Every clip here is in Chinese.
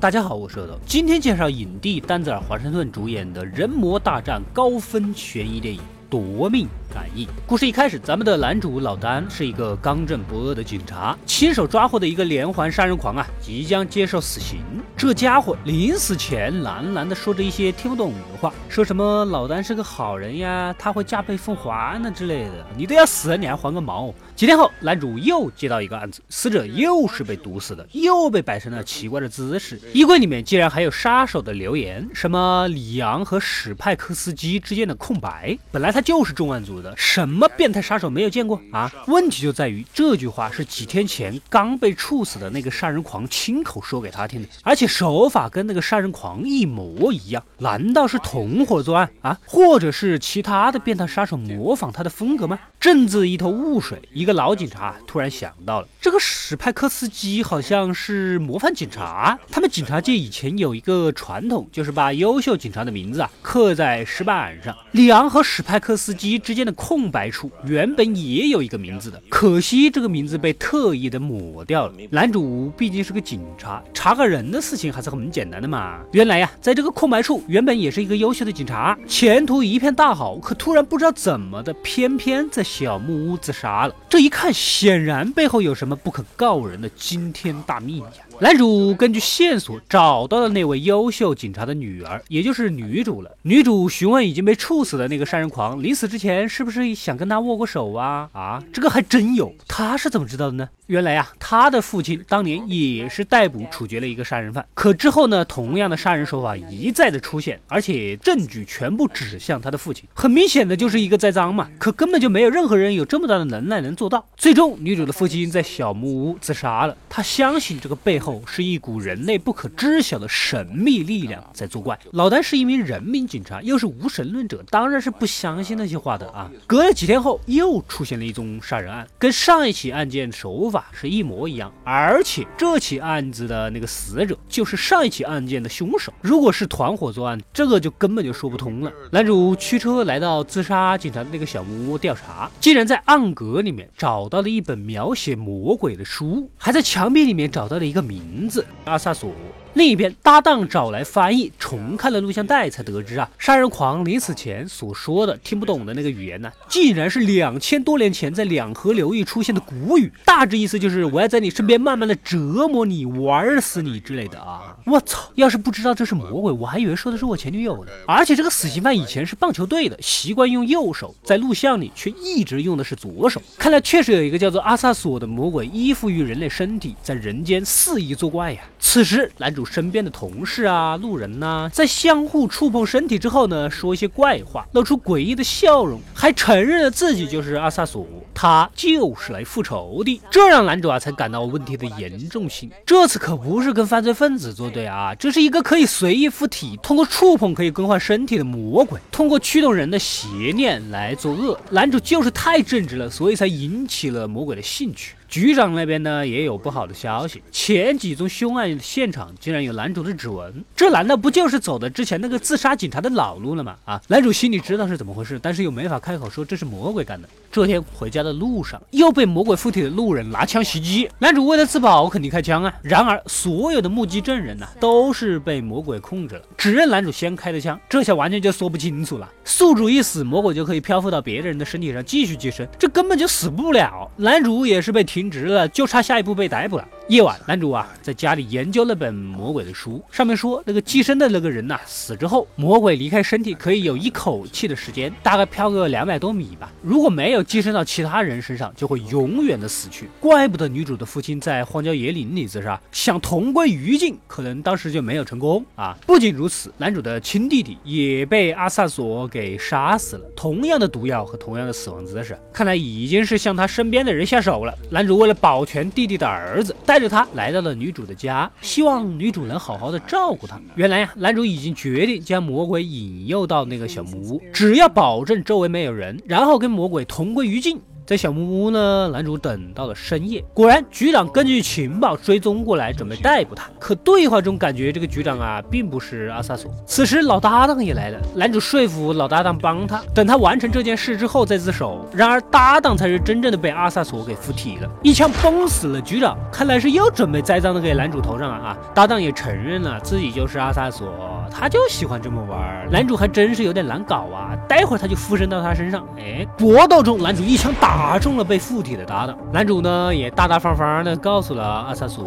大家好，我是豆豆，今天介绍影帝丹泽尔·华盛顿主演的人魔大战高分悬疑电影。夺命感应。故事一开始，咱们的男主老丹是一个刚正不阿的警察，亲手抓获的一个连环杀人狂啊，即将接受死刑。这家伙临死前喃喃的说着一些听不懂的话，说什么老丹是个好人呀，他会加倍奉还呢之类的。你都要死了，你还还个毛？几天后，男主又接到一个案子，死者又是被毒死的，又被摆成了奇怪的姿势。衣柜里面竟然还有杀手的留言，什么里昂和史派克斯基之间的空白。本来他。他就是重案组的，什么变态杀手没有见过啊？问题就在于这句话是几天前刚被处死的那个杀人狂亲口说给他听的，而且手法跟那个杀人狂一模一样。难道是同伙作案啊？或者是其他的变态杀手模仿他的风格吗？正自一头雾水，一个老警察突然想到了，这个史派克斯基好像是模范警察。他们警察界以前有一个传统，就是把优秀警察的名字啊刻在石板上。里昂和史派克。克斯基之间的空白处原本也有一个名字的，可惜这个名字被特意的抹掉了。男主毕竟是个警察，查个人的事情还是很简单的嘛。原来呀，在这个空白处原本也是一个优秀的警察，前途一片大好，可突然不知道怎么的，偏偏在小木屋自杀了。这一看，显然背后有什么不可告人的惊天大秘密呀！男主根据线索找到了那位优秀警察的女儿，也就是女主了。女主询问已经被处死的那个杀人狂，临死之前是不是想跟他握过手啊？啊，这个还真有。他是怎么知道的呢？原来呀，他的父亲当年也是逮捕处决了一个杀人犯，可之后呢，同样的杀人手法一再的出现，而且证据全部指向他的父亲，很明显的就是一个栽赃嘛。可根本就没有任何人有这么大的能耐能做到。最终，女主的父亲在小木屋自杀了。他相信这个背后。是一股人类不可知晓的神秘力量在作怪。老丹是一名人民警察，又是无神论者，当然是不相信那些话的啊。隔了几天后，又出现了一宗杀人案，跟上一起案件手法是一模一样，而且这起案子的那个死者就是上一起案件的凶手。如果是团伙作案，这个就根本就说不通了。男主驱车来到自杀警察的那个小木屋调查，竟然在暗格里面找到了一本描写魔鬼的书，还在墙壁里面找到了一个。名字阿萨索。另一边，搭档找来翻译，重看了录像带，才得知啊，杀人狂临死前所说的听不懂的那个语言呢，竟然是两千多年前在两河流域出现的古语，大致意思就是我要在你身边慢慢的折磨你，玩死你之类的啊！我操，要是不知道这是魔鬼，我还以为说的是我前女友呢。而且这个死刑犯以前是棒球队的，习惯用右手，在录像里却一直用的是左手，看来确实有一个叫做阿萨索的魔鬼依附于人类身体，在人间肆意作怪呀。此时，男主。身边的同事啊，路人呐，在相互触碰身体之后呢，说一些怪话，露出诡异的笑容，还承认了自己就是阿萨索，他就是来复仇的，这让男主啊才感到问题的严重性。这次可不是跟犯罪分子作对啊，这是一个可以随意附体，通过触碰可以更换身体的魔鬼，通过驱动人的邪念来作恶。男主就是太正直了，所以才引起了魔鬼的兴趣。局长那边呢也有不好的消息，前几宗凶案现场竟然有男主的指纹，这难道不就是走的之前那个自杀警察的老路了吗？啊，男主心里知道是怎么回事，但是又没法开口说这是魔鬼干的。这天回家的路上，又被魔鬼附体的路人拿枪袭击，男主为了自保肯定开枪啊。然而所有的目击证人呢都是被魔鬼控制了，只认男主先开的枪，这下完全就说不清楚了。宿主一死，魔鬼就可以漂浮到别的人的身体上继续寄生，这根本就死不了。男主也是被停职了，就差下一步被逮捕了。夜晚，男主啊在家里研究那本魔鬼的书，上面说那个寄生的那个人呐，死之后魔鬼离开身体可以有一口气的时间，大概飘个两百多米吧。如果没有寄生到其他人身上，就会永远的死去。怪不得女主的父亲在荒郊野岭里自杀，想同归于尽，可能当时就没有成功啊。不仅如此，男主的亲弟弟也被阿萨索给杀死了，同样的毒药和同样的死亡姿势，看来已经是向他身边的人下手了。男主为了保全弟弟的儿子，带带着他来到了女主的家，希望女主能好好的照顾他。原来呀，男主已经决定将魔鬼引诱到那个小木屋，只要保证周围没有人，然后跟魔鬼同归于尽。在小木屋呢，男主等到了深夜，果然局长根据情报追踪过来，准备逮捕他。可对话中感觉这个局长啊，并不是阿萨索。此时老搭档也来了，男主说服老搭档帮他，等他完成这件事之后再自首。然而搭档才是真正的被阿萨索给附体了，一枪崩死了局长。看来是又准备栽赃的给男主头上了啊！搭档也承认了自己就是阿萨索，他就喜欢这么玩。男主还真是有点难搞啊！待会儿他就附身到他身上。哎，搏斗中男主一枪打中了被附体的搭档，男主呢也大大方方的告诉了阿萨索，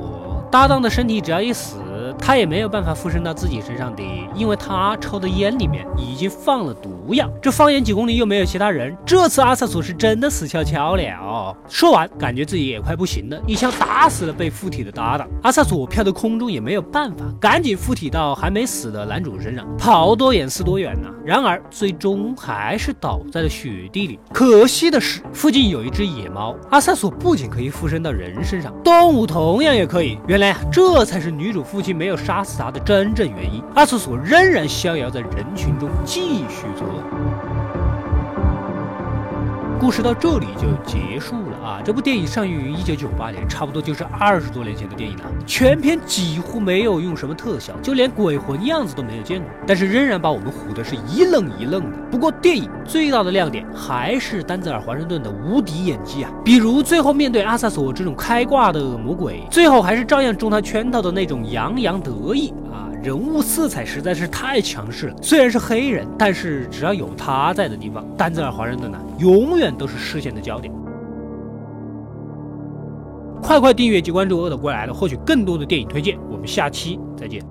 搭档的身体只要一死。他也没有办法附身到自己身上的，因为他抽的烟里面已经放了毒药。这方圆几公里又没有其他人，这次阿萨索是真的死翘翘了。说完，感觉自己也快不行了，一枪打死了被附体的搭档。阿萨索飘到空中也没有办法，赶紧附体到还没死的男主身上，跑多远是多远呢？然而最终还是倒在了雪地里。可惜的是，附近有一只野猫。阿萨索不仅可以附身到人身上，动物同样也可以。原来，这才是女主父亲。没有要杀死他的真正原因，阿瑟索仍然逍遥在人群中继续作恶。故事到这里就结束了啊！这部电影上映于一九九八年，差不多就是二十多年前的电影了。全片几乎没有用什么特效，就连鬼魂样子都没有见过，但是仍然把我们唬得是一愣一愣的。不过电影最大的亮点还是丹泽尔·华盛顿的无敌演技啊！比如最后面对阿萨索这种开挂的魔鬼，最后还是照样中他圈套的那种洋洋得意啊！人物色彩实在是太强势了。虽然是黑人，但是只要有他在的地方，丹泽尔·华盛顿呢，永远都是视线的焦点。快快订阅及关注“饿的过来的”，获取更多的电影推荐。我们下期再见。